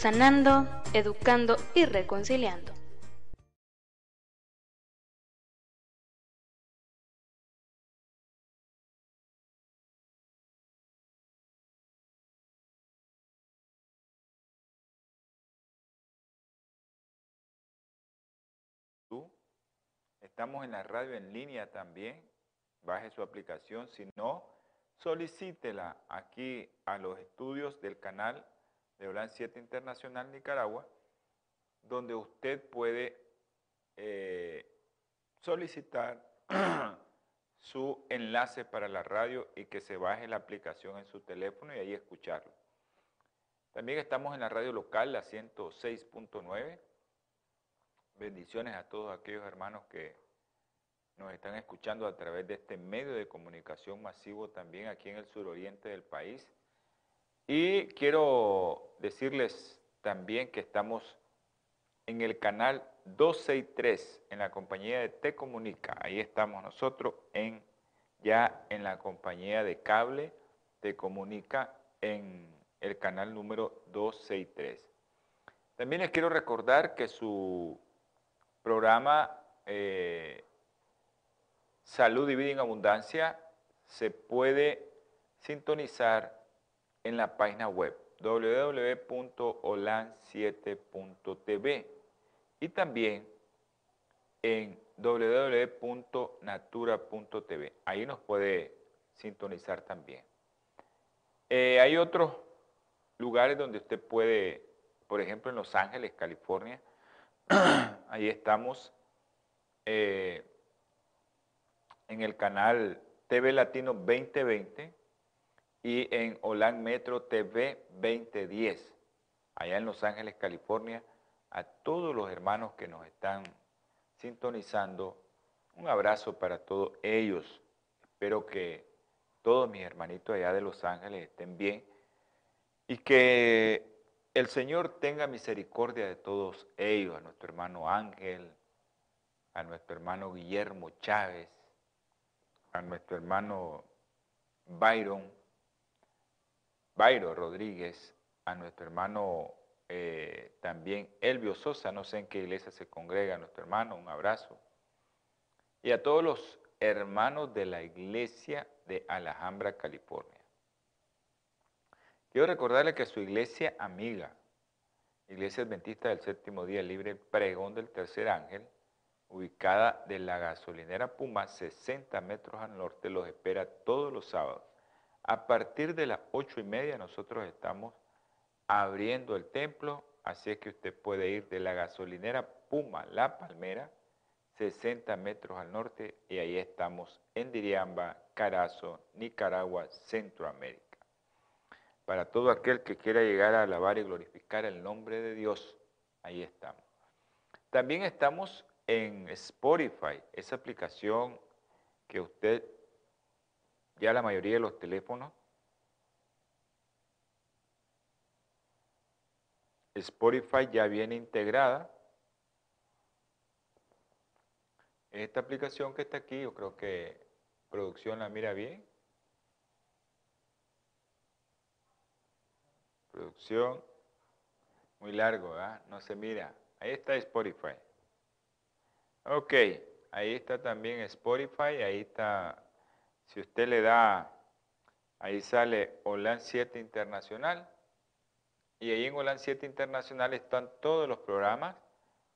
sanando, educando y reconciliando. Estamos en la radio en línea también. Baje su aplicación. Si no, solicítela aquí a los estudios del canal de OLAN 7 Internacional Nicaragua, donde usted puede eh, solicitar su enlace para la radio y que se baje la aplicación en su teléfono y ahí escucharlo. También estamos en la radio local, la 106.9. Bendiciones a todos aquellos hermanos que nos están escuchando a través de este medio de comunicación masivo también aquí en el suroriente del país y quiero decirles también que estamos en el canal 263 en la compañía de Te Comunica. Ahí estamos nosotros en, ya en la compañía de cable Te Comunica en el canal número 263. También les quiero recordar que su programa eh, Salud y Vida en Abundancia se puede sintonizar en la página web www.olan7.tv y también en www.natura.tv. Ahí nos puede sintonizar también. Eh, hay otros lugares donde usted puede, por ejemplo en Los Ángeles, California, ahí estamos eh, en el canal TV Latino 2020 y en Olan Metro TV 2010, allá en Los Ángeles, California, a todos los hermanos que nos están sintonizando. Un abrazo para todos ellos. Espero que todos mis hermanitos allá de Los Ángeles estén bien y que el Señor tenga misericordia de todos ellos, a nuestro hermano Ángel, a nuestro hermano Guillermo Chávez, a nuestro hermano Byron, Bairo Rodríguez, a nuestro hermano eh, también Elvio Sosa, no sé en qué iglesia se congrega nuestro hermano, un abrazo. Y a todos los hermanos de la iglesia de Alhambra, California. Quiero recordarle que su iglesia amiga, Iglesia Adventista del Séptimo Día Libre, Pregón del Tercer Ángel, ubicada de la gasolinera Puma, 60 metros al norte, los espera todos los sábados a partir de las ocho y media nosotros estamos abriendo el templo, así es que usted puede ir de la gasolinera Puma La Palmera, 60 metros al norte, y ahí estamos en Diriamba, Carazo, Nicaragua, Centroamérica. Para todo aquel que quiera llegar a alabar y glorificar el nombre de Dios, ahí estamos. También estamos en Spotify, esa aplicación que usted ya la mayoría de los teléfonos. Spotify ya viene integrada. Esta aplicación que está aquí, yo creo que producción la mira bien. Producción, muy largo, ¿verdad? No se mira. Ahí está Spotify. Ok, ahí está también Spotify, ahí está si usted le da, ahí sale OLAN 7 Internacional, y ahí en OLAN 7 Internacional están todos los programas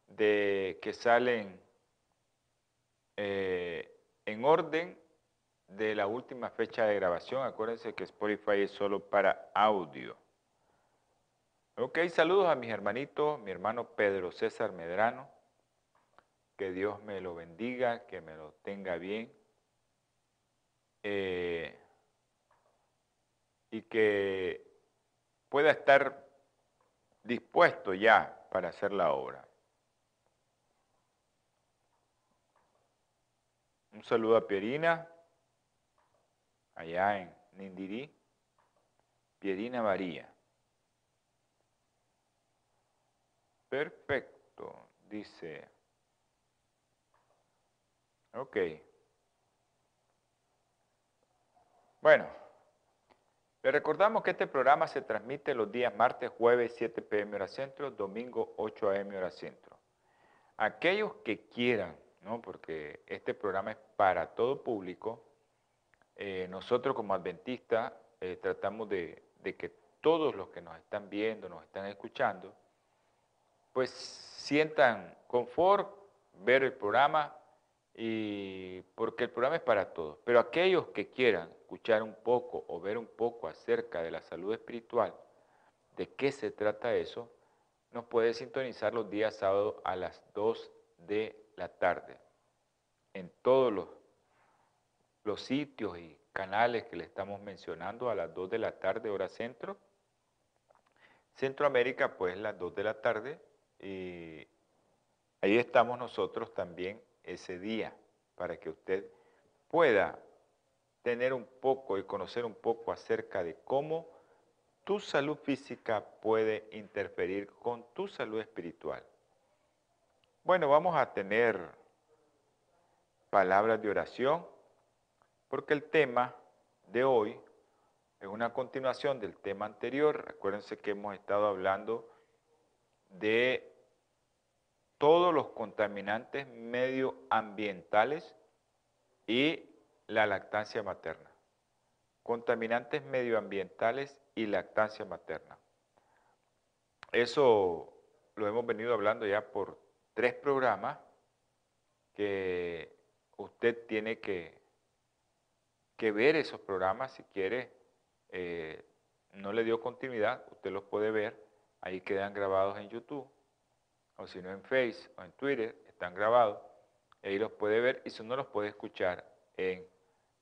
de, que salen eh, en orden de la última fecha de grabación. Acuérdense que Spotify es solo para audio. Ok, saludos a mis hermanitos, mi hermano Pedro César Medrano. Que Dios me lo bendiga, que me lo tenga bien. Eh, y que pueda estar dispuesto ya para hacer la obra. Un saludo a Pierina, allá en Nindirí. Pierina María. Perfecto, dice. Ok. Bueno, le recordamos que este programa se transmite los días martes, jueves, 7 pm hora centro, domingo, 8 am hora centro. Aquellos que quieran, ¿no? porque este programa es para todo público, eh, nosotros como adventistas eh, tratamos de, de que todos los que nos están viendo, nos están escuchando, pues sientan confort ver el programa y porque el programa es para todos. Pero aquellos que quieran escuchar un poco o ver un poco acerca de la salud espiritual, de qué se trata eso, nos puede sintonizar los días sábados a las 2 de la tarde en todos los, los sitios y canales que le estamos mencionando a las 2 de la tarde, hora centro. Centroamérica, pues las 2 de la tarde. Y ahí estamos nosotros también ese día para que usted pueda tener un poco y conocer un poco acerca de cómo tu salud física puede interferir con tu salud espiritual. Bueno, vamos a tener palabras de oración porque el tema de hoy es una continuación del tema anterior. Recuérdense que hemos estado hablando de todos los contaminantes medioambientales y la lactancia materna. Contaminantes medioambientales y lactancia materna. Eso lo hemos venido hablando ya por tres programas que usted tiene que que ver esos programas si quiere. Eh, no le dio continuidad, usted los puede ver, ahí quedan grabados en YouTube, o si no en Face o en Twitter, están grabados, ahí los puede ver y si no los puede escuchar en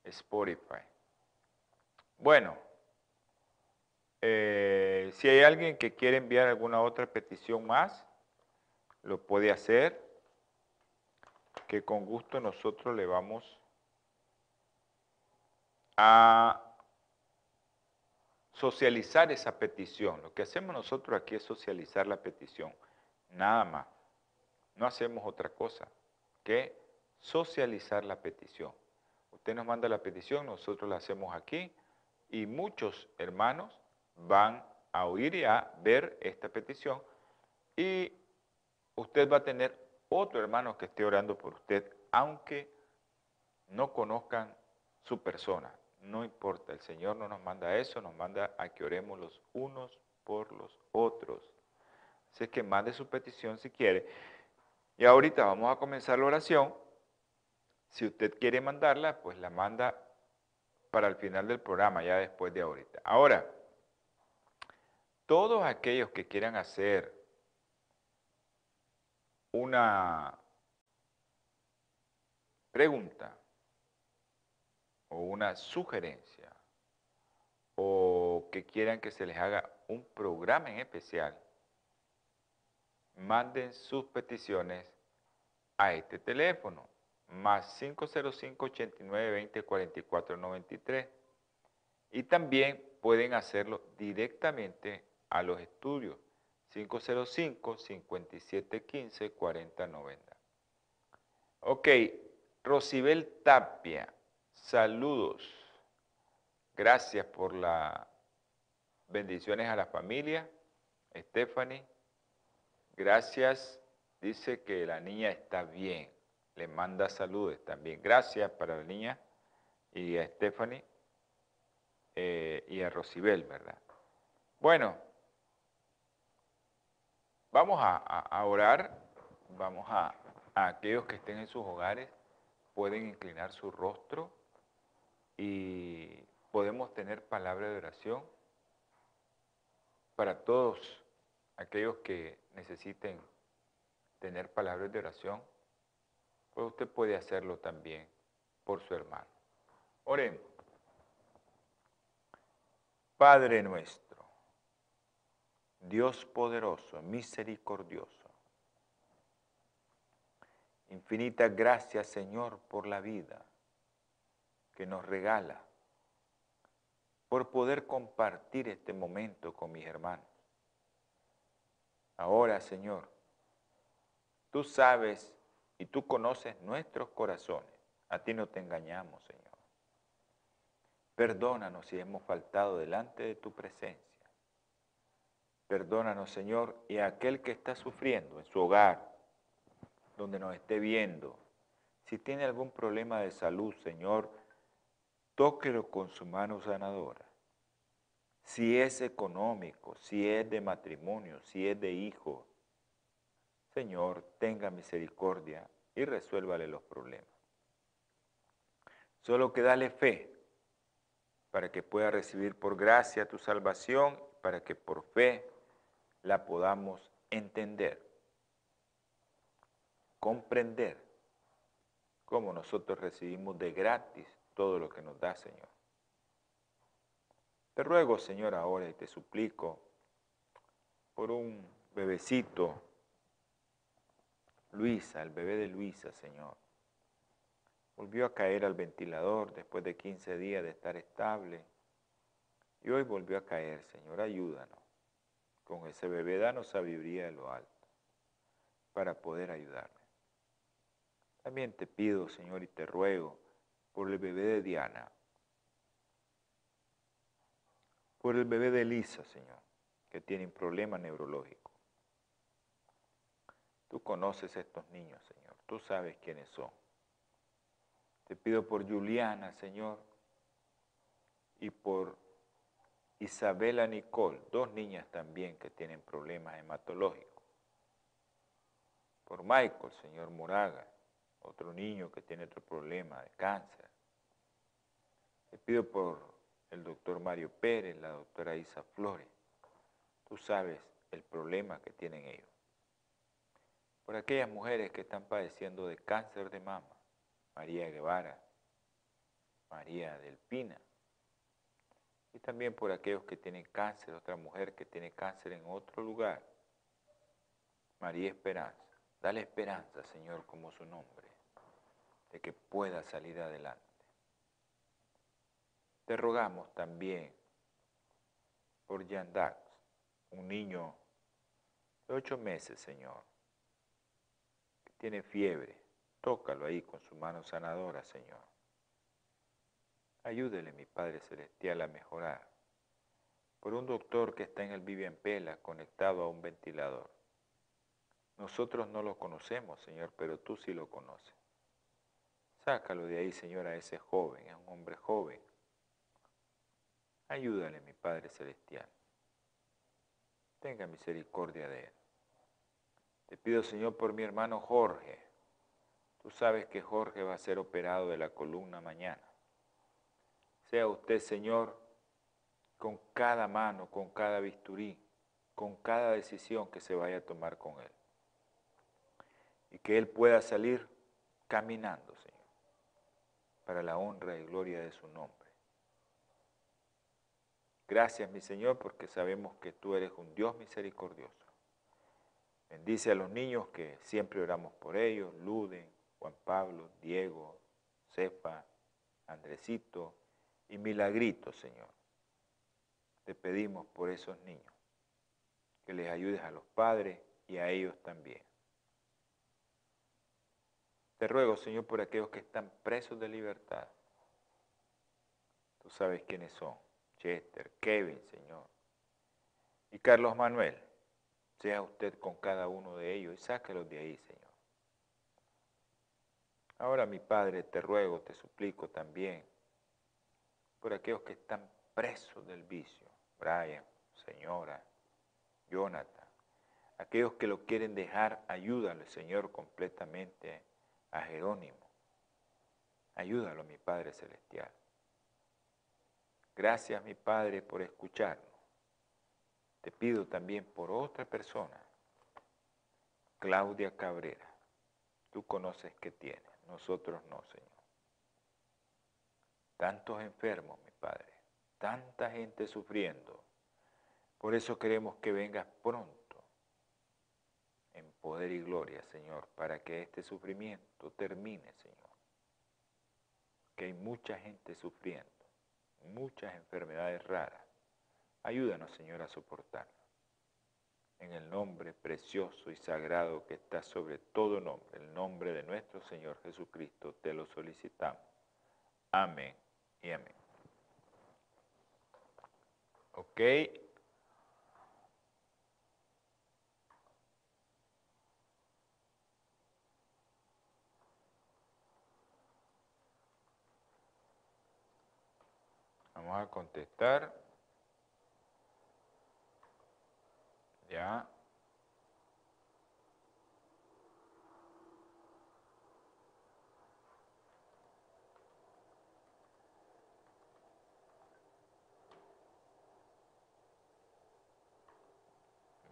Spotify. Bueno, eh, si hay alguien que quiere enviar alguna otra petición más, lo puede hacer, que con gusto nosotros le vamos a socializar esa petición. Lo que hacemos nosotros aquí es socializar la petición, nada más. No hacemos otra cosa que socializar la petición. Usted nos manda la petición, nosotros la hacemos aquí y muchos hermanos van a oír y a ver esta petición y usted va a tener otro hermano que esté orando por usted, aunque no conozcan su persona. No importa, el Señor no nos manda eso, nos manda a que oremos los unos por los otros. Así que mande su petición si quiere. Y ahorita vamos a comenzar la oración. Si usted quiere mandarla, pues la manda para el final del programa, ya después de ahorita. Ahora, todos aquellos que quieran hacer una pregunta o una sugerencia o que quieran que se les haga un programa en especial, manden sus peticiones a este teléfono, más 505 89 20 44 93. Y también pueden hacerlo directamente a los estudios 505 57 15 40 90. Ok, Rosibel Tapia Saludos. Gracias por las bendiciones a la familia. Stephanie, gracias. Dice que la niña está bien. Le manda saludos también. Gracias para la niña y a Stephanie eh, y a Rosibel, ¿verdad? Bueno, vamos a, orar. Vamos a, a aquellos que estén en sus hogares, pueden inclinar su rostro y podemos tener palabra de oración para todos aquellos que necesiten tener palabras de oración, pues usted puede hacerlo también por su hermano. Oremos. Padre nuestro, Dios poderoso, misericordioso. Infinitas gracias, Señor, por la vida que nos regala, por poder compartir este momento con mis hermanos. Ahora, Señor, tú sabes y tú conoces nuestros corazones. A ti no te engañamos, Señor. Perdónanos si hemos faltado delante de tu presencia. Perdónanos, Señor, y a aquel que está sufriendo en su hogar, donde nos esté viendo, si tiene algún problema de salud, Señor, tóquelo con su mano sanadora. Si es económico, si es de matrimonio, si es de hijo, Señor, tenga misericordia y resuélvale los problemas. Solo que dale fe para que pueda recibir por gracia tu salvación, para que por fe la podamos entender, comprender cómo nosotros recibimos de gratis todo lo que nos da, Señor. Te ruego, Señor, ahora y te suplico por un bebecito, Luisa, el bebé de Luisa, Señor. Volvió a caer al ventilador después de 15 días de estar estable y hoy volvió a caer, Señor, ayúdanos. Con ese bebé danos sabiduría de lo alto para poder ayudarle. También te pido, Señor, y te ruego por el bebé de Diana, por el bebé de Elisa, Señor, que tienen problemas neurológicos. Tú conoces a estos niños, Señor, tú sabes quiénes son. Te pido por Juliana, Señor, y por Isabela Nicole, dos niñas también que tienen problemas hematológicos. Por Michael, Señor Moraga, otro niño que tiene otro problema de cáncer. Te pido por el doctor Mario Pérez, la doctora Isa Flores. Tú sabes el problema que tienen ellos. Por aquellas mujeres que están padeciendo de cáncer de mama, María Guevara, María Delpina, y también por aquellos que tienen cáncer, otra mujer que tiene cáncer en otro lugar, María Esperanza. Dale esperanza, Señor, como su nombre de que pueda salir adelante. Te rogamos también por Yandax, un niño de ocho meses, Señor, que tiene fiebre. Tócalo ahí con su mano sanadora, Señor. Ayúdele, mi Padre Celestial, a mejorar. Por un doctor que está en el Vivian Pela conectado a un ventilador. Nosotros no lo conocemos, Señor, pero tú sí lo conoces. Sácalo de ahí, Señor, a ese joven, es un hombre joven. Ayúdale, mi Padre Celestial. Tenga misericordia de él. Te pido, Señor, por mi hermano Jorge. Tú sabes que Jorge va a ser operado de la columna mañana. Sea usted, Señor, con cada mano, con cada bisturí, con cada decisión que se vaya a tomar con él. Y que él pueda salir caminando, Señor para la honra y gloria de su nombre. Gracias, mi Señor, porque sabemos que tú eres un Dios misericordioso. Bendice a los niños que siempre oramos por ellos, Luden, Juan Pablo, Diego, Cefa, Andresito y Milagrito, Señor. Te pedimos por esos niños, que les ayudes a los padres y a ellos también. Te ruego, Señor, por aquellos que están presos de libertad. Tú sabes quiénes son. Chester, Kevin, Señor. Y Carlos Manuel. Sea usted con cada uno de ellos y sáquelos de ahí, Señor. Ahora, mi Padre, te ruego, te suplico también por aquellos que están presos del vicio. Brian, señora, Jonathan. Aquellos que lo quieren dejar, ayúdale, Señor, completamente a Jerónimo. Ayúdalo, mi Padre Celestial. Gracias, mi Padre, por escucharnos. Te pido también por otra persona, Claudia Cabrera. Tú conoces que tiene, nosotros no, Señor. Tantos enfermos, mi Padre, tanta gente sufriendo, Por eso queremos que vengas pronto en poder y gloria, Señor, para que este sufrimiento termine, Señor. Que hay mucha gente sufriendo, muchas enfermedades raras. Ayúdanos, Señor, a soportarlo. En el nombre precioso y sagrado que está sobre todo nombre, el nombre de nuestro Señor Jesucristo, te lo solicitamos. Amén y amén. ¿Ok? Vamos a contestar. Ya.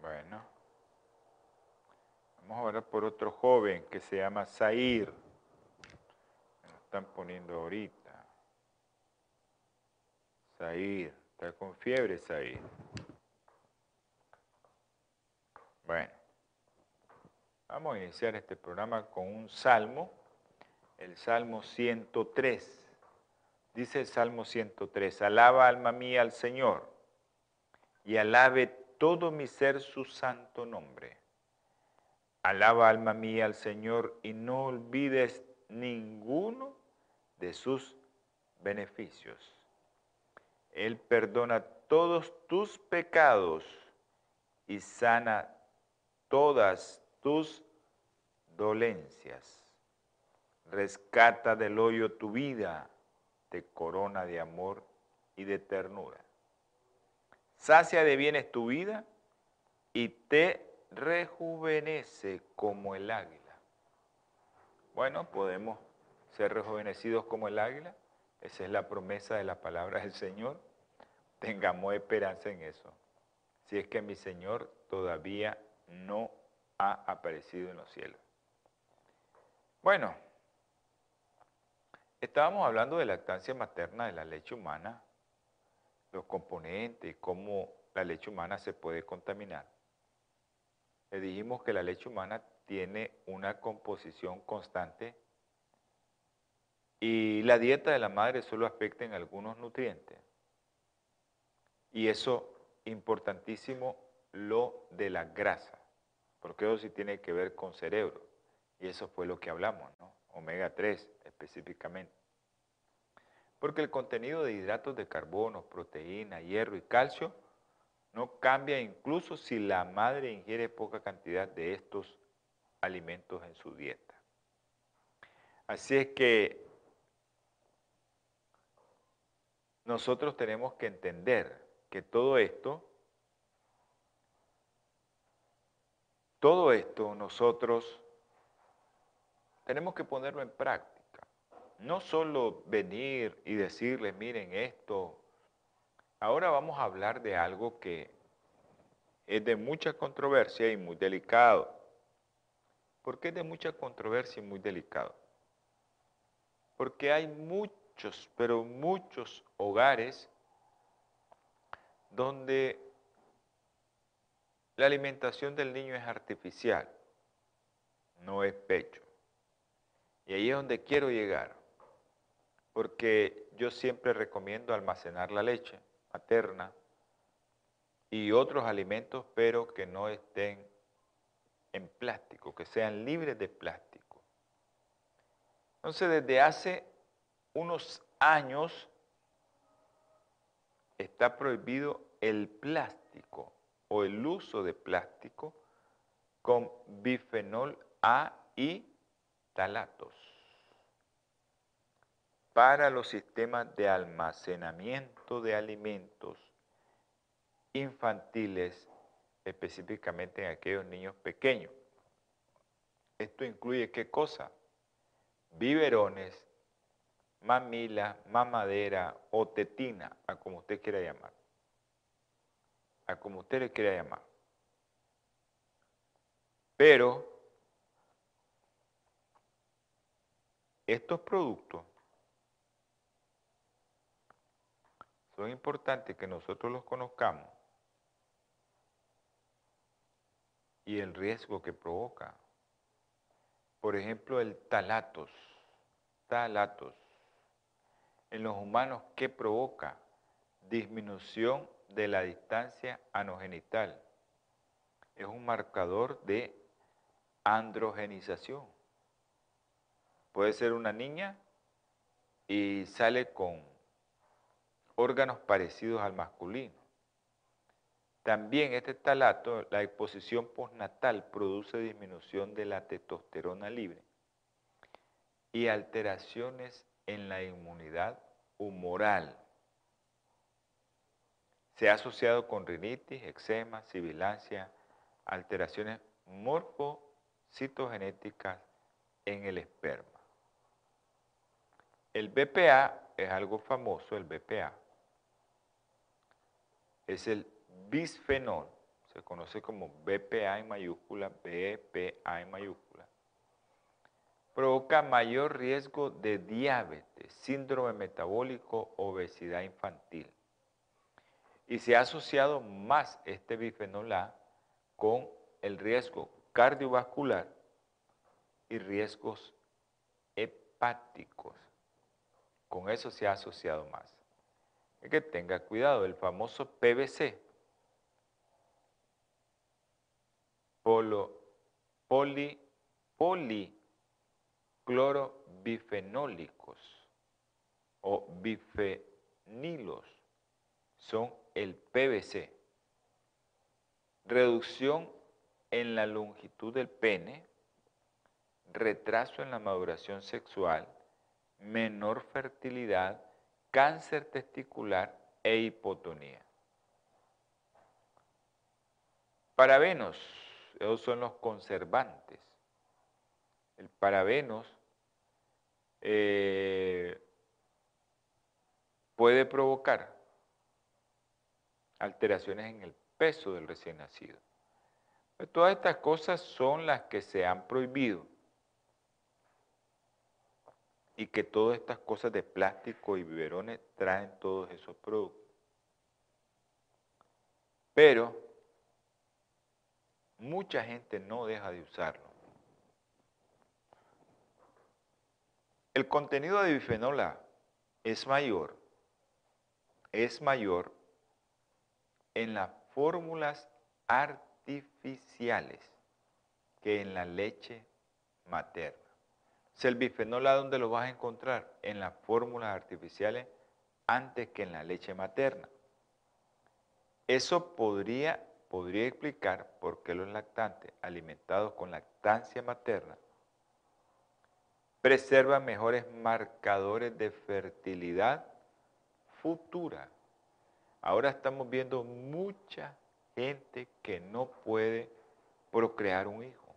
Bueno. Vamos a orar por otro joven que se llama Zair. Me lo están poniendo ahorita. Zair, está con fiebre Zair. Bueno, vamos a iniciar este programa con un salmo, el Salmo 103. Dice el Salmo 103, alaba alma mía al Señor y alabe todo mi ser su santo nombre. Alaba alma mía al Señor y no olvides ninguno de sus beneficios él perdona todos tus pecados y sana todas tus dolencias. Rescata del hoyo tu vida, te corona de amor y de ternura. Sacia de bienes tu vida y te rejuvenece como el águila. Bueno, podemos ser rejuvenecidos como el águila esa es la promesa de la palabra del Señor. Tengamos esperanza en eso. Si es que mi Señor todavía no ha aparecido en los cielos. Bueno, estábamos hablando de lactancia materna de la leche humana, los componentes cómo la leche humana se puede contaminar. Le dijimos que la leche humana tiene una composición constante y la dieta de la madre solo afecta en algunos nutrientes. Y eso, importantísimo, lo de la grasa, porque eso sí tiene que ver con cerebro. Y eso fue lo que hablamos, ¿no? Omega 3 específicamente. Porque el contenido de hidratos de carbono, proteína, hierro y calcio no cambia incluso si la madre ingiere poca cantidad de estos alimentos en su dieta. Así es que nosotros tenemos que entender que todo esto, todo esto nosotros tenemos que ponerlo en práctica. No solo venir y decirles, miren esto. Ahora vamos a hablar de algo que es de mucha controversia y muy delicado. ¿Por qué es de mucha controversia y muy delicado? Porque hay mucho pero muchos hogares donde la alimentación del niño es artificial, no es pecho. Y ahí es donde quiero llegar, porque yo siempre recomiendo almacenar la leche materna y otros alimentos, pero que no estén en plástico, que sean libres de plástico. Entonces, desde hace unos años está prohibido el plástico o el uso de plástico con bifenol A y talatos para los sistemas de almacenamiento de alimentos infantiles, específicamente en aquellos niños pequeños. Esto incluye qué cosa? Biberones, mamila, mamadera o tetina, a como usted quiera llamar. A como usted le quiera llamar. Pero estos productos son importantes que nosotros los conozcamos y el riesgo que provoca. Por ejemplo, el talatos. Talatos. En los humanos, ¿qué provoca? Disminución de la distancia anogenital. Es un marcador de androgenización. Puede ser una niña y sale con órganos parecidos al masculino. También este talato, la exposición postnatal produce disminución de la testosterona libre y alteraciones en la inmunidad humoral. Se ha asociado con rinitis, eczema, sibilancia, alteraciones morfocitogenéticas en el esperma. El BPA es algo famoso, el BPA. Es el bisfenol, se conoce como BPA en mayúscula, BPA en mayúscula. Provoca mayor riesgo de diabetes, síndrome metabólico, obesidad infantil. Y se ha asociado más este bifenol A con el riesgo cardiovascular y riesgos hepáticos. Con eso se ha asociado más. Hay que tenga cuidado, el famoso PVC, polo, poli, policlorobifenólicos o bifenilos son el PVC. Reducción en la longitud del pene, retraso en la maduración sexual, menor fertilidad, cáncer testicular e hipotonía. Parabenos, esos son los conservantes. El parabenos eh, puede provocar alteraciones en el peso del recién nacido. todas estas cosas son las que se han prohibido y que todas estas cosas de plástico y biberones traen todos esos productos. Pero mucha gente no deja de usarlo. El contenido de bifenol A es mayor, es mayor en las fórmulas artificiales que en la leche materna el bifenol A, ¿dónde lo vas a encontrar? En las fórmulas artificiales antes que en la leche materna. Eso podría, podría explicar por qué los lactantes alimentados con lactancia materna preservan mejores marcadores de fertilidad futura. Ahora estamos viendo mucha gente que no puede procrear un hijo.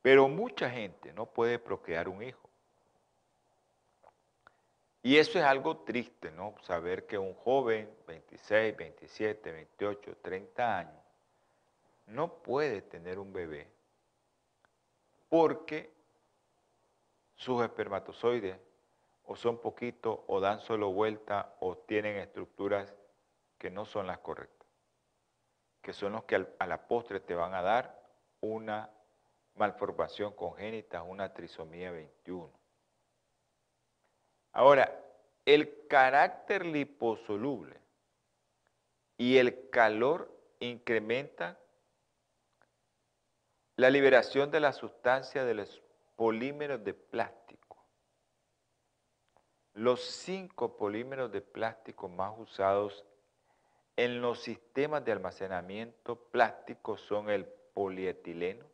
Pero mucha gente no puede procrear un hijo. Y eso es algo triste, ¿no? Saber que un joven, 26, 27, 28, 30 años, no puede tener un bebé porque sus espermatozoides o son poquitos o dan solo vuelta o tienen estructuras que no son las correctas, que son los que a la postre te van a dar una malformación congénita, una trisomía 21. Ahora, el carácter liposoluble y el calor incrementan la liberación de la sustancia de los polímeros de plástico. Los cinco polímeros de plástico más usados en los sistemas de almacenamiento plástico son el polietileno,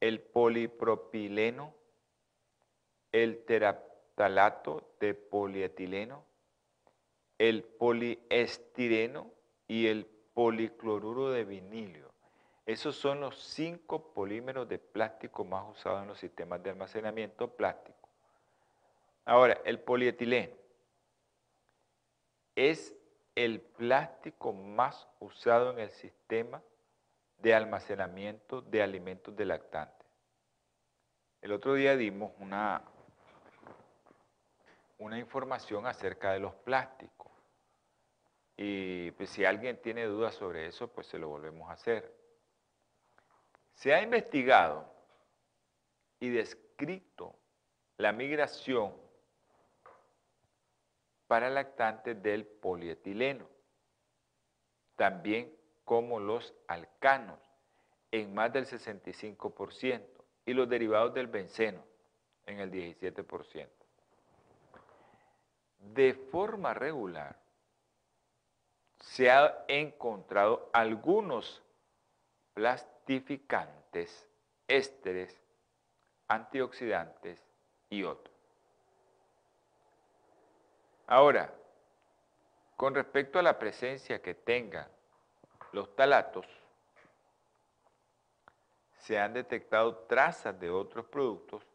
el polipropileno, el teraptalato de polietileno, el poliestireno y el policloruro de vinilio. Esos son los cinco polímeros de plástico más usados en los sistemas de almacenamiento plástico. Ahora, el polietileno es el plástico más usado en el sistema de almacenamiento de alimentos de lactantes. El otro día dimos una, una información acerca de los plásticos Y pues, si alguien tiene dudas sobre eso, pues se lo volvemos a hacer. Se ha investigado y descrito la migración para lactantes del polietileno, también como los alcanos, en más del 65%, y los derivados del benceno, en el 17%. De forma regular, se han encontrado algunos ésteres, antioxidantes y otros. Ahora, con respecto a la presencia que tengan los talatos, se han detectado trazas de otros productos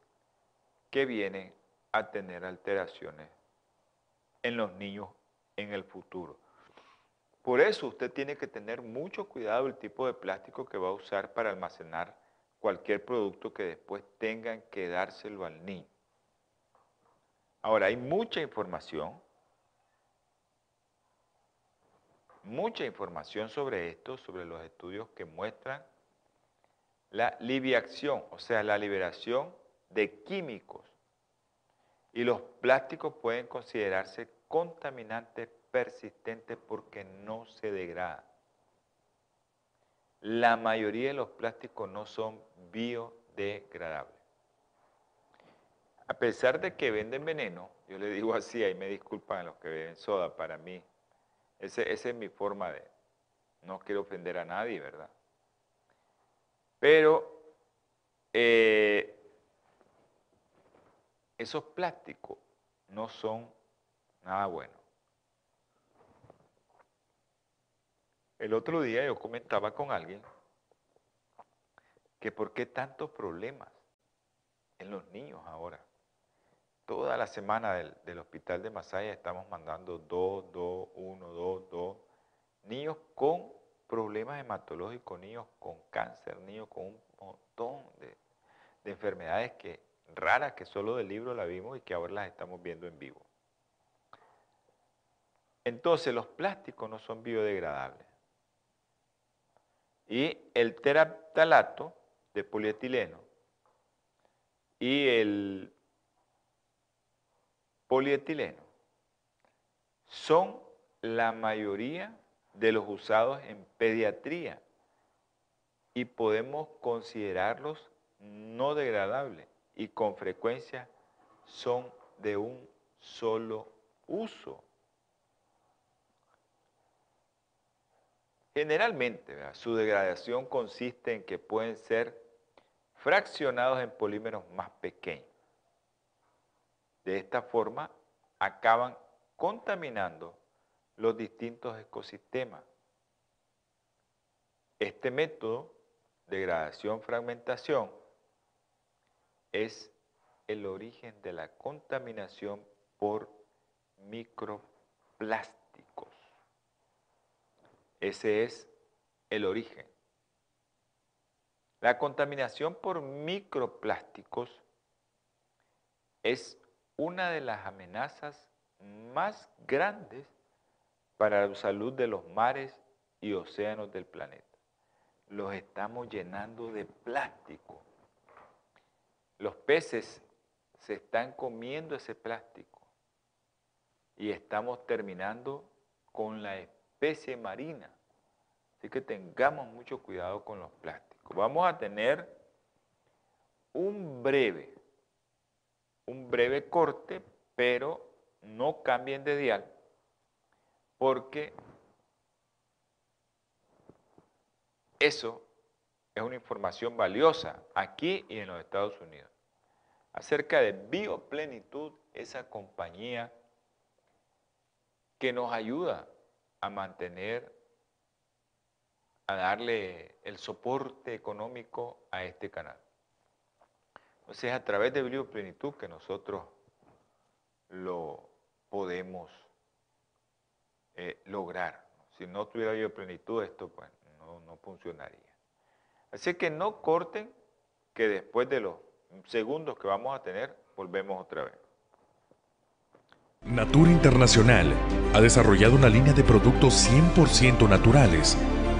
que vienen a tener alteraciones en los niños en el futuro. Por eso usted tiene que tener mucho cuidado el tipo de plástico que va a usar para almacenar cualquier producto que después tengan que dárselo al niño. Ahora, hay mucha información, mucha información sobre esto, sobre los estudios que muestran la liviación, o sea, la liberación de químicos. Y los plásticos pueden considerarse contaminantes persistentes porque no se degradan. La mayoría de los plásticos no son biodegradables. A pesar de que venden veneno, yo le digo así, ahí me disculpan los que beben soda, para mí, esa es mi forma de, no quiero ofender a nadie, ¿verdad? Pero eh, esos plásticos no son nada buenos. El otro día yo comentaba con alguien que por qué tantos problemas en los niños ahora. Toda la semana del, hospital de Masaya estamos mandando dos, dos, uno, dos, dos. Niños con problemas hematológicos, niños con cáncer, niños con un montón de, de enfermedades que raras que solo del libro la vimos y que ahora las estamos viendo en vivo. Entonces los plásticos no son biodegradables. Y el teraptalato de polietileno y el polietileno son la mayoría de los usados en pediatría y podemos considerarlos no degradables y con frecuencia son de un solo uso. Generalmente, su degradación consiste en que pueden ser fraccionados en polímeros más pequeños. De esta forma, acaban contaminando los distintos ecosistemas. Este método, degradación-fragmentación, es el origen de la contaminación por microplásticos. Ese es el origen. La contaminación por microplásticos es una de las amenazas más grandes para la salud de los mares y océanos del planeta. Los estamos llenando de plástico. Los peces se están comiendo ese plástico y estamos terminando con la especie marina. Así que tengamos mucho cuidado con los plásticos. Vamos a tener un breve, un breve corte, pero no cambien de dial porque eso es una información valiosa aquí y en los Estados Unidos. Acerca de Bioplenitud, esa compañía que nos ayuda a mantener, a darle el soporte económico a este canal. Entonces es a través de Bioplenitud que nosotros lo podemos eh, lograr. Si no tuviera yo plenitud, esto pues no, no funcionaría. Así que no corten, que después de los segundos que vamos a tener, volvemos otra vez. Natura Internacional ha desarrollado una línea de productos 100% naturales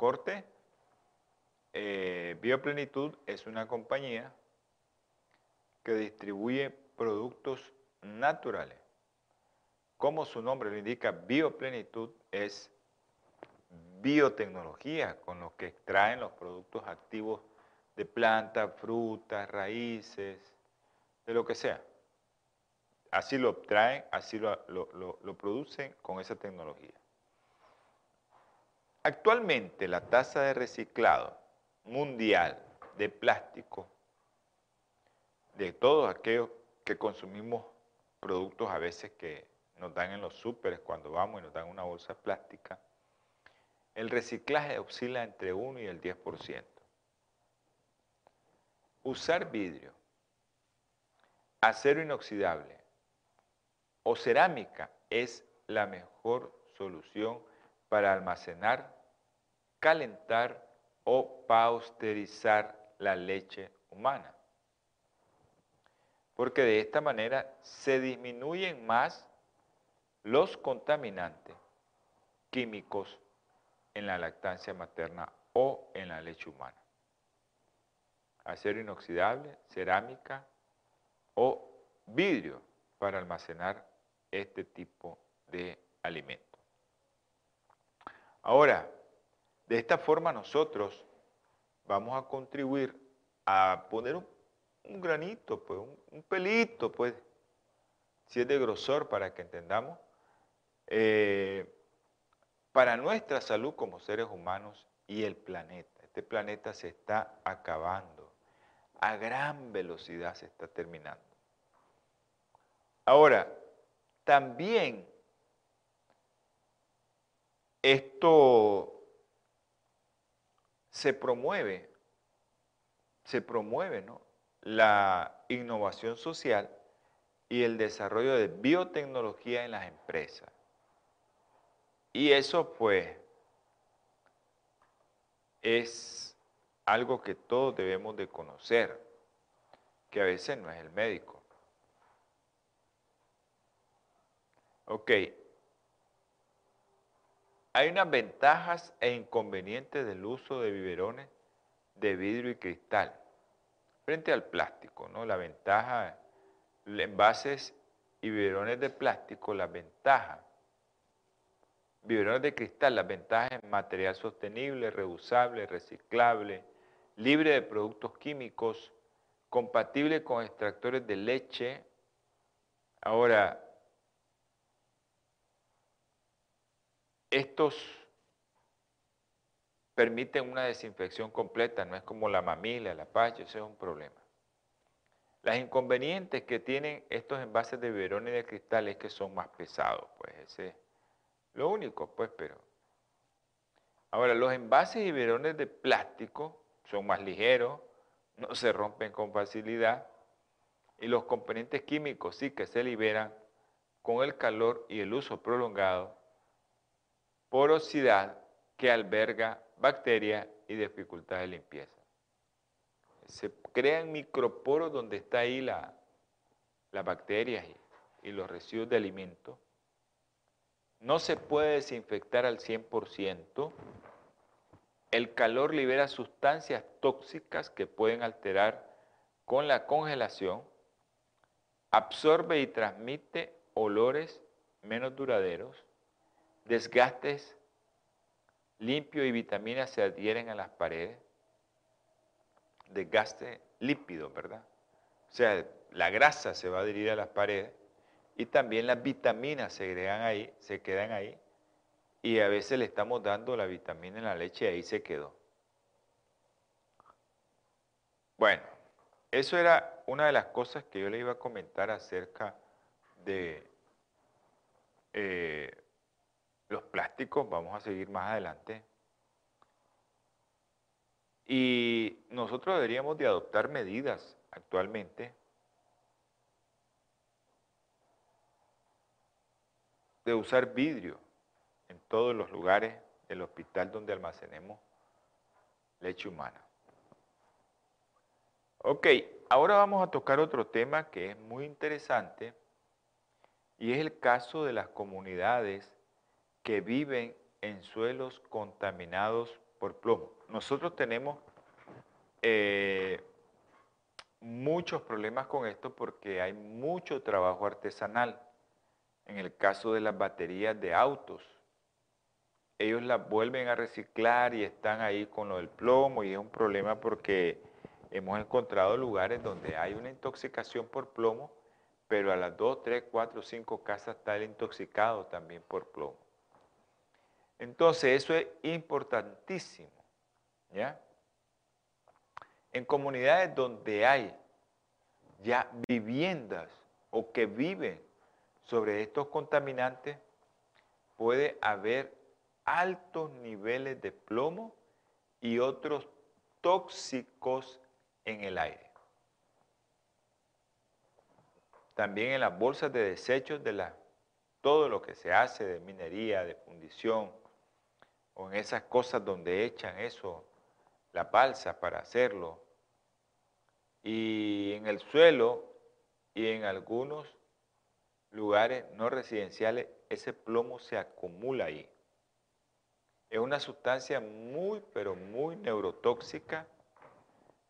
Corte. Eh, Bioplenitud es una compañía que distribuye productos naturales. Como su nombre lo indica, bioplenitud es biotecnología, con lo que extraen los productos activos de plantas, frutas, raíces, de lo que sea. Así lo obtraen, así lo, lo producen con esa tecnología. Actualmente la tasa de reciclado mundial de plástico de todos aquellos que consumimos productos a veces que nos dan en los súperes cuando vamos y nos dan una bolsa plástica, el reciclaje oscila entre 1 y el 10%. Usar vidrio, acero inoxidable o cerámica es la mejor solución para almacenar, calentar o pausterizar la leche humana porque de esta manera se disminuyen más los contaminantes químicos en la lactancia materna o en la leche humana. Acero inoxidable, cerámica o vidrio para almacenar este tipo de alimentos. Ahora, de esta forma nosotros vamos a contribuir a poner un granito, pues, un, pelito, pues, si es de grosor para que entendamos, eh, para nuestra salud como seres humanos y el planeta. Este planeta se está acabando, a gran velocidad se está terminando. Ahora, también esto se promueve, se promueve, ¿no? la innovación social y el desarrollo de biotecnología en las empresas. Y eso pues es algo que todos debemos de conocer, que a veces no es el médico. Ok. Hay unas ventajas e inconvenientes del uso de biberones de vidrio y cristal. Frente al plástico, ¿no? La ventaja, envases y biberones de plástico, la ventaja. Biberones de cristal, las ventajas en material sostenible, reusable, reciclable, libre de productos químicos, compatible con extractores de leche. Ahora, estos permiten una desinfección completa, no es como la mamila, la pacha, ese es un problema. Las inconvenientes que tienen estos envases de biberón y de cristal es que son más pesados, pues ese es lo único, pues, pero... Ahora, los envases y biberones de plástico son más ligeros, no se rompen con facilidad, y los componentes químicos sí que se liberan con el calor y el uso prolongado, porosidad que alberga bacterias y dificultad de limpieza. Se crean microporos donde está ahí la, las bacterias y, y los residuos de alimento. No se puede desinfectar al 100%. El calor libera sustancias tóxicas que pueden alterar con la congelación. Absorbe y transmite olores menos duraderos, desgastes limpio y vitaminas se adhieren a las paredes. Desgaste lípido, ¿verdad? O sea, la grasa se va a adherir a las paredes y también las vitaminas se, agregan ahí, se quedan ahí y a veces le estamos dando la vitamina en la leche y ahí se quedó. Bueno, eso era una de las cosas que yo le iba a comentar acerca de eh, los plásticos. Vamos a seguir más adelante. Y nosotros deberíamos de adoptar medidas actualmente de usar vidrio en todos los lugares del hospital donde almacenemos leche humana. Ok, ahora vamos a tocar otro tema que es muy interesante y es el caso de las comunidades que viven en suelos contaminados por plomo. Nosotros tenemos eh, muchos problemas con esto porque hay mucho trabajo artesanal. En el caso de las baterías de autos, ellos las vuelven a reciclar y están ahí con lo del plomo y es un problema porque hemos encontrado lugares donde hay una intoxicación por plomo, pero a las 2, 3, 4, 5 casas está el intoxicado también por plomo. Entonces eso es importantísimo. En comunidades donde hay ya viviendas o que viven sobre estos contaminantes, puede haber altos niveles de plomo y otros tóxicos en el aire. También en las bolsas de desechos de la, todo lo que se hace de minería, de fundición, en esas cosas donde echan eso, la balsa para hacerlo. Y en el suelo y en algunos lugares no residenciales, ese plomo se acumula ahí. Es una sustancia muy, pero muy neurotóxica,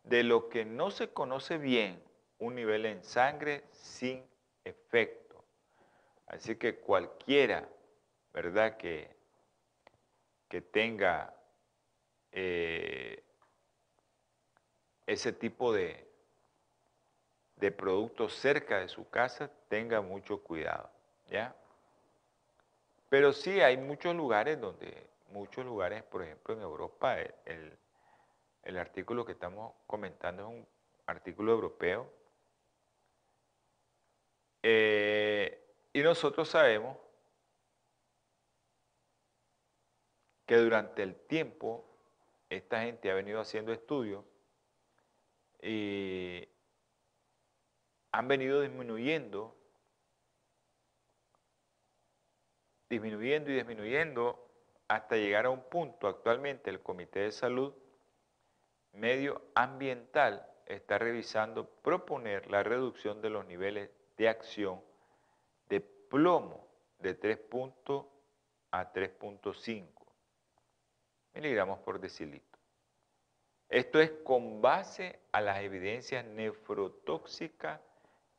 de lo que no se conoce bien, un nivel en sangre sin efecto. Así que cualquiera, ¿verdad?, que, que tenga eh, ese tipo de, de productos cerca de su casa, tenga mucho cuidado, ¿ya? Pero sí hay muchos lugares donde muchos lugares, por ejemplo en Europa, el, artículo que estamos comentando es un artículo europeo. Eh, y nosotros sabemos que durante el tiempo esta gente ha venido haciendo estudios y han venido disminuyendo, disminuyendo y disminuyendo hasta llegar a un punto. Actualmente el Comité de Salud Medioambiental está revisando proponer la reducción de los niveles de acción de plomo de 3 a 3.5 miligramos por decilitro. Esto es con base a las evidencias nefrotóxicas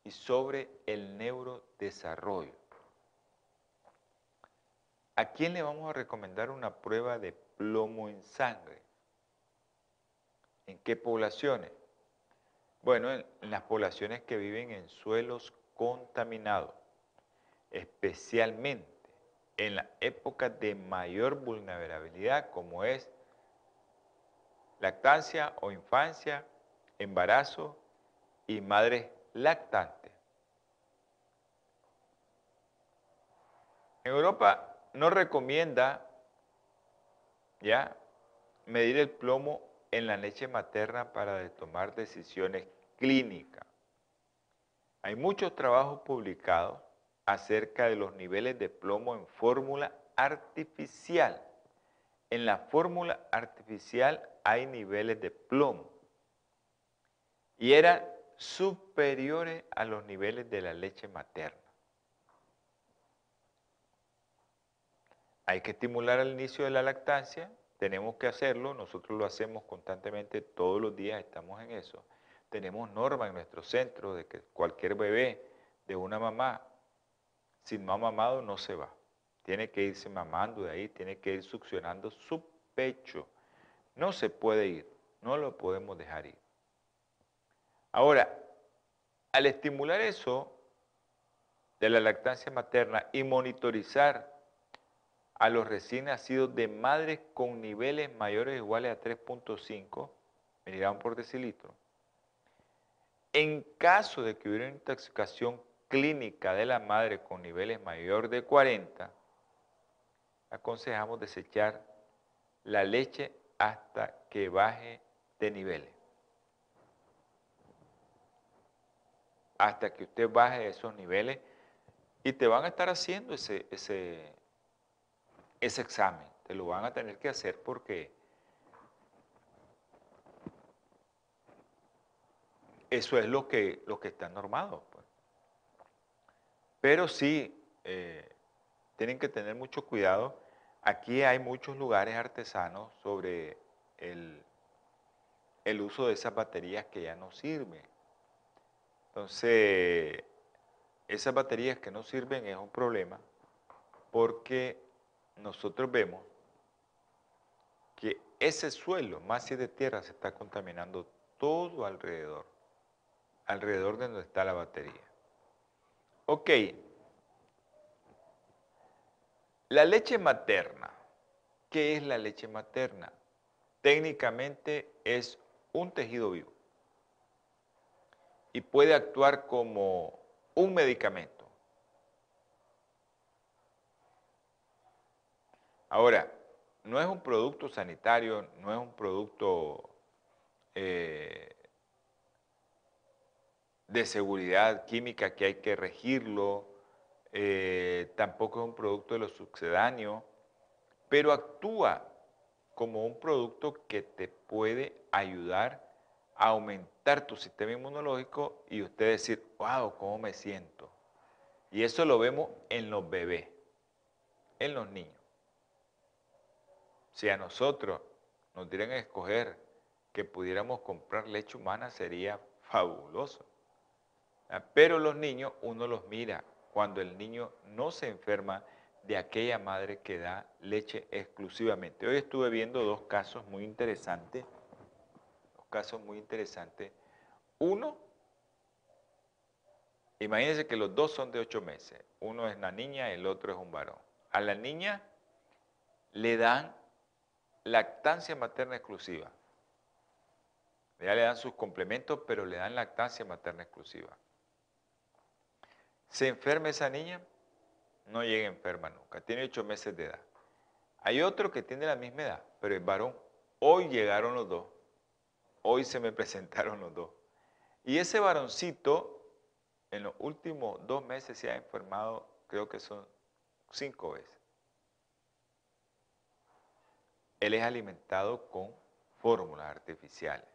y sobre el neurodesarrollo. ¿A quién le vamos a recomendar una prueba de plomo en sangre? ¿En qué poblaciones? Bueno, en, las poblaciones que viven en suelos contaminados, especialmente en la época de mayor vulnerabilidad como es lactancia o infancia, embarazo y madres lactantes. Europa no recomienda ya medir el plomo en la leche materna para tomar decisiones clínicas. Hay muchos trabajos publicados acerca de los niveles de plomo en fórmula artificial. En la fórmula artificial hay niveles de plomo y eran superiores a los niveles de la leche materna. Hay que estimular al inicio de la lactancia, tenemos que hacerlo, nosotros lo hacemos constantemente todos los días, estamos en eso. Tenemos norma en nuestro centro de que cualquier bebé de una mamá sin no mamado no se va. Tiene que irse mamando de ahí, tiene que ir succionando su pecho. No se puede ir, no lo podemos dejar ir. Ahora, al estimular eso, de la lactancia materna y monitorizar a los recién nacidos de madres con niveles mayores iguales a 3.5 miligramos por decilitro. En caso de que hubiera una intoxicación clínica de la madre con niveles mayores de 40, aconsejamos desechar la leche hasta que baje de niveles. Hasta que usted baje esos niveles y te van a estar haciendo ese, ese, ese examen. Te lo van a tener que hacer porque eso es lo que, lo que está normado. Pero sí, eh, tienen que tener mucho cuidado. Aquí hay muchos lugares artesanos sobre el, el uso de esas baterías que ya no sirven. Entonces, esas baterías que no sirven es un problema porque nosotros vemos que ese suelo, más si de tierra, se está contaminando todo alrededor, alrededor de donde está la batería. Ok, la leche materna. ¿Qué es la leche materna? Técnicamente es un tejido vivo y puede actuar como un medicamento. Ahora, no es un producto sanitario, no es un producto eh, de seguridad química que hay que regirlo, eh, tampoco es un producto de los sucedáneos, pero actúa como un producto que te puede ayudar a aumentar tu sistema inmunológico y usted decir, wow, ¿cómo me siento? Y eso lo vemos en los bebés, en los niños. Si a nosotros nos dieran a escoger que pudiéramos comprar leche humana sería fabuloso. Ah, pero los niños uno los mira cuando el niño no se enferma de aquella madre que da leche exclusivamente. Hoy estuve viendo dos casos muy interesantes, dos casos muy interesantes. Uno, imagínense que los dos son de ocho meses. Uno es una niña, el otro es un varón. A la niña le dan lactancia materna exclusiva. Ya le dan sus complementos, pero le dan lactancia materna exclusiva. Se enferma esa niña, no llega enferma nunca, tiene ocho meses de edad. Hay otro que tiene la misma edad, pero es varón. Hoy llegaron los dos, hoy se me presentaron los dos. Y ese varoncito, en los últimos dos meses se ha enfermado, creo que son cinco veces. él es alimentado con fórmulas artificiales.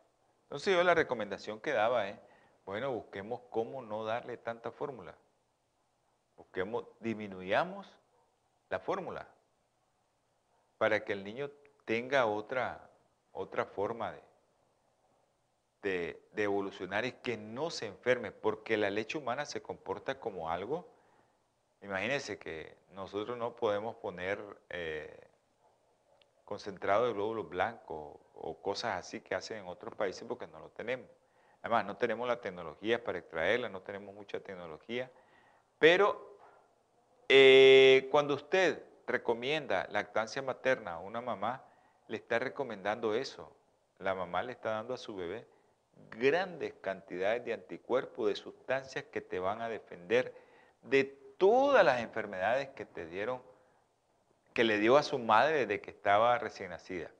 Entonces yo la recomendación que daba es, bueno, busquemos cómo no darle tanta fórmula. Busquemos, disminuyamos la fórmula para que el niño tenga otra, otra forma de, de, evolucionar y que no se enferme, porque la leche humana se comporta como algo. Imagínense que nosotros no podemos poner eh, concentrado de glóbulos blancos o cosas así que hacen en otros países porque no lo tenemos. Además, no tenemos la tecnología para extraerla, no tenemos mucha tecnología. Pero eh, cuando usted recomienda lactancia materna a una mamá, le está recomendando eso. La mamá le está dando a su bebé grandes cantidades de anticuerpos, de sustancias que te van a defender de todas las enfermedades que te dieron que le dio a su madre desde que estaba recién nacida.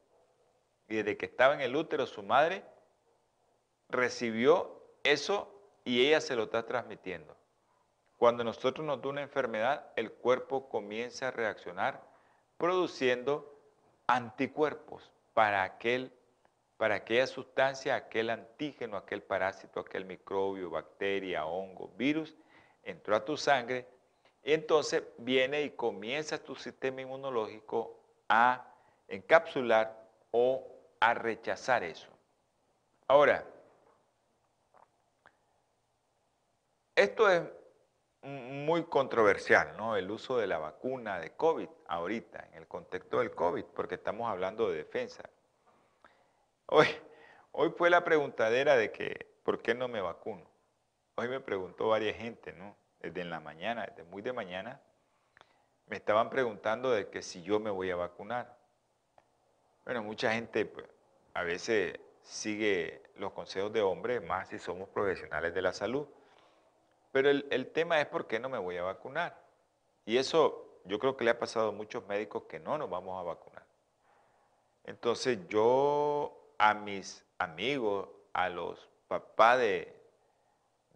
Y desde que estaba en el útero, su madre recibió eso y ella se lo está transmitiendo. Cuando nosotros nos da una enfermedad, el cuerpo comienza a reaccionar produciendo anticuerpos para, aquel, para aquella sustancia, aquel antígeno, aquel parásito, aquel microbio, bacteria, hongo, virus, entró a tu sangre, y entonces viene y comienza tu sistema inmunológico a encapsular o a rechazar eso. Ahora, esto es muy controversial, ¿no? El uso de la vacuna de COVID ahorita, en el contexto del COVID, porque estamos hablando de defensa. Hoy, hoy fue la preguntadera de que, ¿por qué no me vacuno? Hoy me preguntó varias gente, ¿no? desde en la mañana, desde muy de mañana, me estaban preguntando de que si yo me voy a vacunar. Bueno, mucha gente pues, a veces sigue los consejos de hombres, más si somos profesionales de la salud. Pero el, el tema es por qué no me voy a vacunar. Y eso yo creo que le ha pasado a muchos médicos que no nos vamos a vacunar. Entonces yo a mis amigos, a los papás de,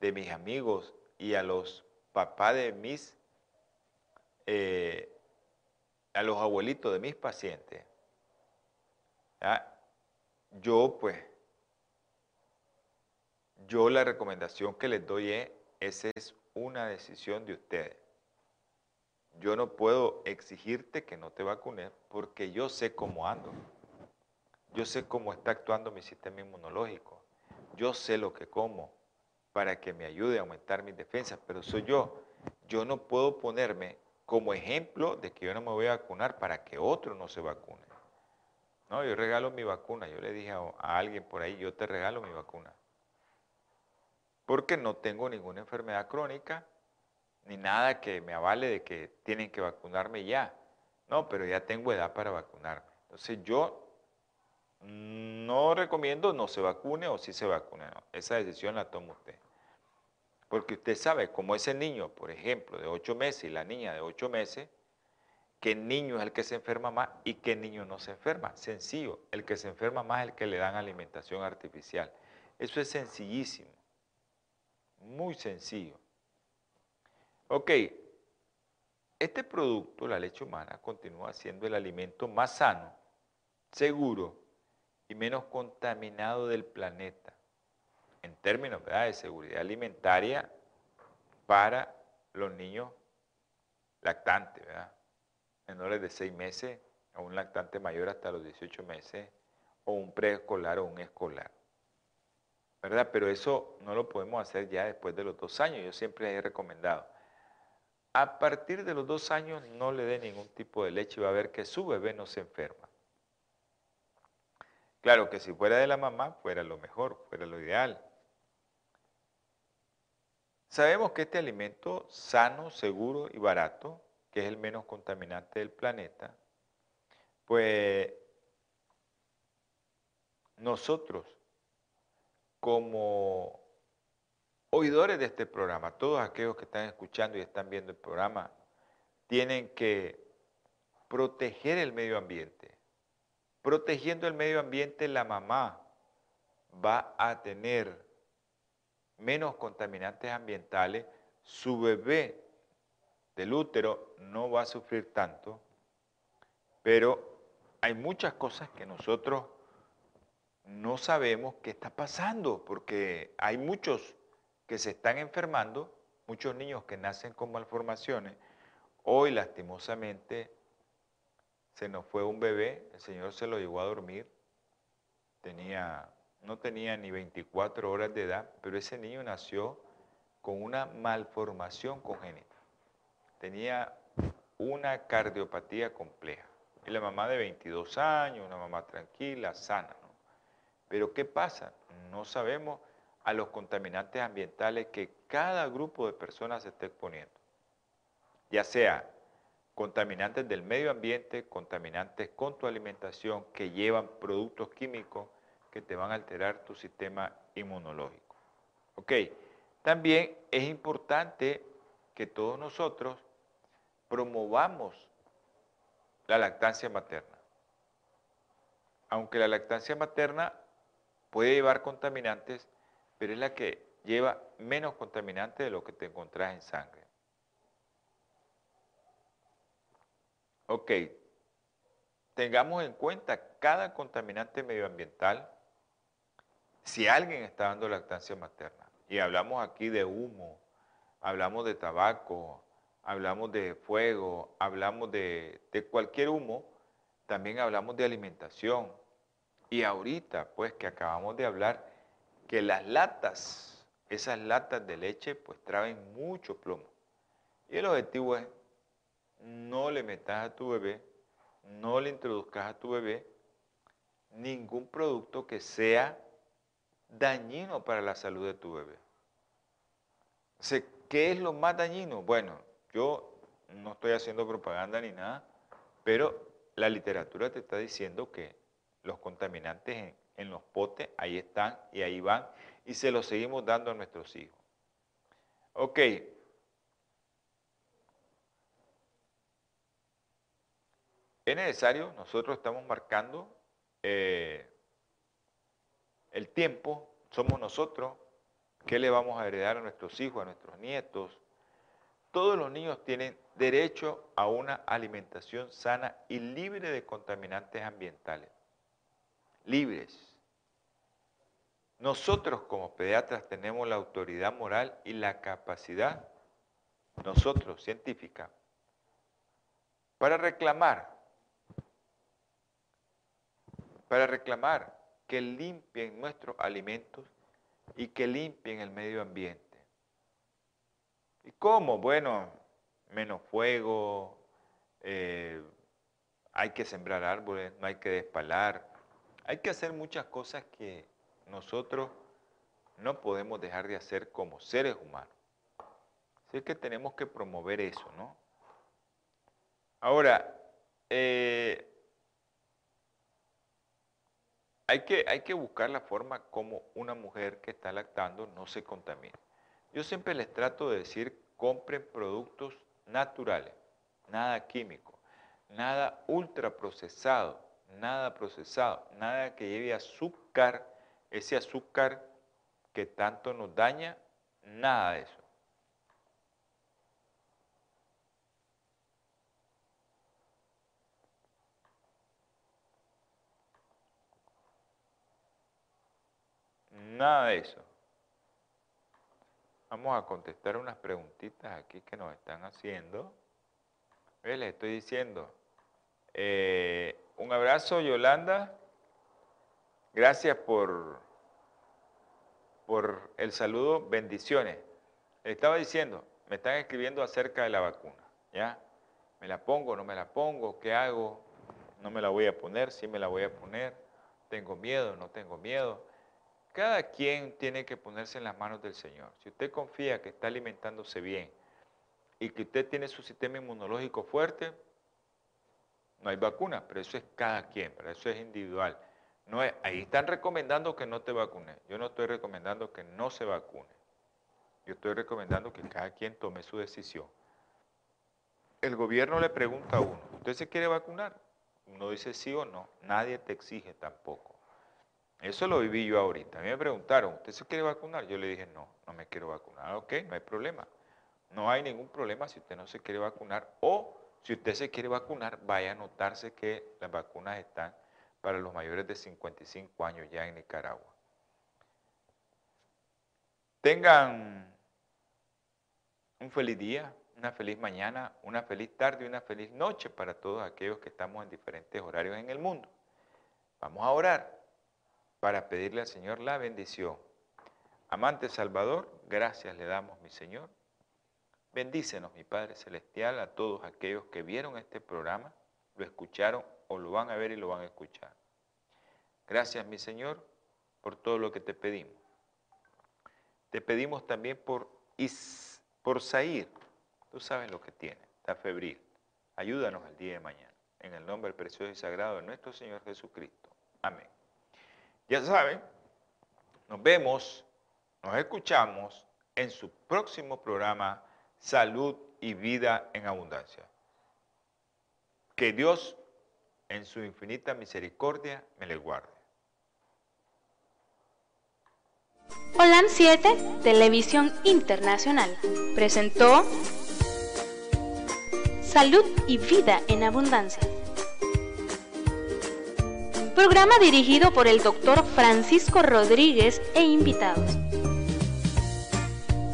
de mis amigos y a los papás de mis, eh, a los abuelitos de mis pacientes, yo pues, yo la recomendación que les doy es, esa es una decisión de ustedes. Yo no puedo exigirte que no te vacunes porque yo sé cómo ando. Yo sé cómo está actuando mi sistema inmunológico. Yo sé lo que como para que me ayude a aumentar mis defensas, pero soy yo. Yo no puedo ponerme como ejemplo de que yo no me voy a vacunar para que otro no se vacune. No, yo regalo mi vacuna. Yo le dije a, a alguien por ahí, yo te regalo mi vacuna. Porque no tengo ninguna enfermedad crónica ni nada que me avale de que tienen que vacunarme ya. No, pero ya tengo edad para vacunarme. Entonces yo no recomiendo no se vacune o si se vacune. No. Esa decisión la toma usted. Porque usted sabe, como ese niño, por ejemplo, de 8 meses y la niña de 8 meses, qué niño es el que se enferma más y qué niño no se enferma. Sencillo, el que se enferma más es el que le dan alimentación artificial. Eso es sencillísimo, muy sencillo. Ok, este producto, la leche humana, continúa siendo el alimento más sano, seguro y menos contaminado del planeta en términos de seguridad alimentaria para los niños lactantes, menores de 6 meses o un lactante mayor hasta los 18 meses o un preescolar o un escolar. ¿Verdad? Pero eso no lo podemos hacer ya después de los dos años. Yo siempre he recomendado a partir de los dos años no le dé ningún tipo de leche y va a ver que su bebé no se enferma. Claro que si fuera de la mamá, fuera lo mejor, fuera lo ideal. Sabemos que este alimento sano, seguro y barato, que es el menos contaminante del planeta, pues nosotros como oidores de este programa, todos aquellos que están escuchando y están viendo el programa, tienen que proteger el medio ambiente. Protegiendo el medio ambiente, la mamá va a tener menos contaminantes ambientales, su bebé del útero no va a sufrir tanto, pero hay muchas cosas que nosotros no sabemos qué está pasando, porque hay muchos que se están enfermando, muchos niños que nacen con malformaciones. Hoy, lastimosamente, se nos fue un bebé, el Señor se lo llevó a dormir, tenía, no tenía ni 24 horas de edad, pero ese niño nació con una malformación congénita. Tenía una cardiopatía compleja. Y la mamá de 22 años, una mamá tranquila, sana. Pero ¿qué pasa? No sabemos a los contaminantes ambientales que cada grupo de personas se está exponiendo. Ya sea contaminantes del medio ambiente, contaminantes con tu alimentación que llevan productos químicos que te van a alterar tu sistema inmunológico. Ok, también es importante que todos nosotros promovamos la lactancia materna. Aunque la lactancia materna puede llevar contaminantes, pero es la que lleva menos contaminante de lo que te encontrás en sangre. Ok, tengamos en cuenta cada contaminante medioambiental si alguien está dando lactancia materna. Y hablamos aquí de humo, hablamos de tabaco, hablamos de fuego, hablamos de, de cualquier humo, también hablamos de alimentación. Y ahorita, pues que acabamos de hablar, que las latas, esas latas de leche, pues traen mucho plomo. Y el objetivo es, no le metas a tu bebé, no le introduzcas a tu bebé ningún producto que sea dañino para la salud de tu bebé. ¿qué es lo más dañino? Bueno, yo no estoy haciendo propaganda ni nada, pero la literatura te está diciendo que los contaminantes en, los potes ahí están y ahí van y se los seguimos dando a nuestros hijos. Ok. Es necesario, nosotros estamos marcando eh, el tiempo, somos nosotros, ¿qué le vamos a heredar a nuestros hijos, a nuestros nietos? Todos los niños tienen derecho a una alimentación sana y libre de contaminantes ambientales. Libres. Nosotros como pediatras tenemos la autoridad moral y la capacidad, nosotros, científica, para reclamar, para reclamar que limpien nuestros alimentos y que limpien el medio ambiente. ¿Y cómo? Bueno, menos fuego, eh, hay que sembrar árboles, no hay que despalar, hay que hacer muchas cosas que nosotros no podemos dejar de hacer como seres humanos. Así que tenemos que promover eso, ¿no? Ahora, eh, hay, que, hay que buscar la forma como una mujer que está lactando no se contamine. Yo siempre les trato de decir, compren productos naturales, nada químico, nada ultraprocesado, nada procesado, nada que lleve azúcar ese azúcar que tanto nos daña, nada de eso. Nada de eso. Vamos a contestar unas preguntitas aquí que nos están haciendo. Les estoy diciendo. Eh, un abrazo, Yolanda. Gracias por, por el saludo, bendiciones. estaba diciendo, me están escribiendo acerca de la vacuna, ¿ya? ¿Me la pongo, no me la pongo? ¿Qué hago? ¿No me la voy a poner? ¿Sí me la voy a poner? ¿Tengo miedo? ¿No tengo miedo? Cada quien tiene que ponerse en las manos del Señor. Si usted confía que está alimentándose bien y que usted tiene su sistema inmunológico fuerte, no hay vacuna, pero eso es cada quien, pero eso es individual. No ahí están recomendando que no te vacunes. Yo no estoy recomendando que no se vacune. Yo estoy recomendando que cada quien tome su decisión. El gobierno le pregunta a uno, ¿usted se quiere vacunar? Uno dice sí o no. Nadie te exige tampoco. Eso lo viví yo ahorita. A mí me preguntaron, ¿usted se quiere vacunar? Yo le dije, no, no me quiero vacunar. Ok, no hay problema. No hay ningún problema si usted no se quiere vacunar o si usted se quiere vacunar, vaya a notarse que las vacunas están para los mayores de 55 años ya en Nicaragua. Tengan un feliz día, una feliz mañana, una feliz tarde y una feliz noche para todos aquellos que estamos en diferentes horarios en el mundo. Vamos a orar para pedirle al Señor la bendición. Amante Salvador, gracias le damos, mi Señor. Bendícenos, mi Padre Celestial, a todos aquellos que vieron este programa, lo escucharon o lo van a ver y lo van a escuchar. Gracias, mi Señor, por todo lo que te pedimos. Te pedimos también por, Is, por Sair. Tú sabes lo que tiene, está febril. Ayúdanos el día de mañana. En el nombre precioso y sagrado de nuestro Señor Jesucristo. Amén. Ya saben, nos vemos, nos escuchamos en su próximo programa Salud y Vida en Abundancia. Que Dios en su infinita misericordia me le guarde. Holan 7, Televisión Internacional, presentó Salud y Vida en Abundancia. Programa dirigido por el doctor Francisco Rodríguez e invitados.